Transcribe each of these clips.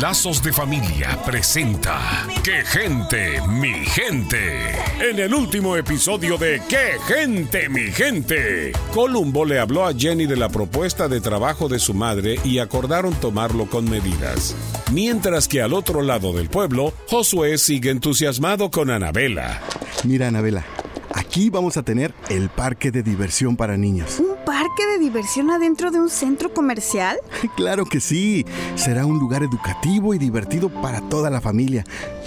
Lazos de Familia presenta ¡Qué gente, mi gente! En el último episodio de ¡Qué gente, mi gente! Columbo le habló a Jenny de la propuesta de trabajo de su madre y acordaron tomarlo con medidas. Mientras que al otro lado del pueblo, Josué sigue entusiasmado con Anabela. Mira, Anabela, aquí vamos a tener el parque de diversión para niños. ¿Un parque de diversión adentro de un centro comercial? Claro que sí. Será un lugar educativo y divertido para toda la familia.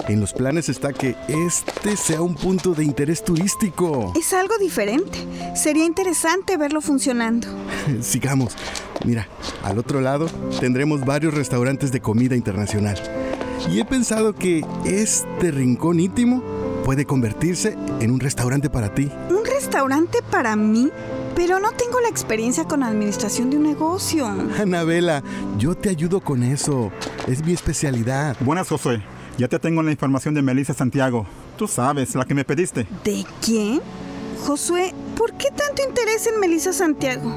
En los planes está que este sea un punto de interés turístico. Es algo diferente. Sería interesante verlo funcionando. Sigamos. Mira, al otro lado tendremos varios restaurantes de comida internacional. Y he pensado que este rincón íntimo puede convertirse en un restaurante para ti. ¿Un restaurante para mí? Pero no tengo la experiencia con administración de un negocio. Anabela, yo te ayudo con eso. Es mi especialidad. Buenas, Josué. Ya te tengo la información de Melissa Santiago. Tú sabes, la que me pediste. ¿De quién? Josué, ¿por qué tanto interés en Melissa Santiago?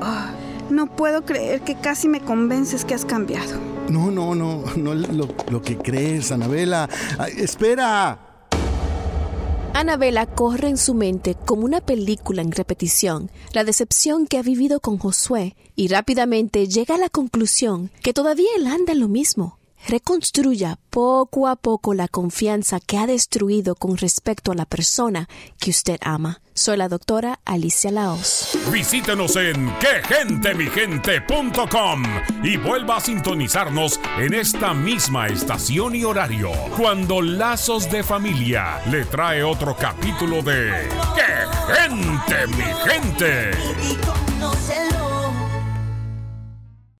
Ah, no puedo creer que casi me convences que has cambiado. No, no, no, no lo, lo que crees, Anabela. Ay, espera. Anabela corre en su mente como una película en repetición la decepción que ha vivido con Josué y rápidamente llega a la conclusión que todavía él anda en lo mismo. Reconstruya poco a poco la confianza que ha destruido con respecto a la persona que usted ama. Soy la doctora Alicia Laos. Visítenos en quegentemigente.com y vuelva a sintonizarnos en esta misma estación y horario cuando Lazos de Familia le trae otro capítulo de ¡Qué gente, mi gente!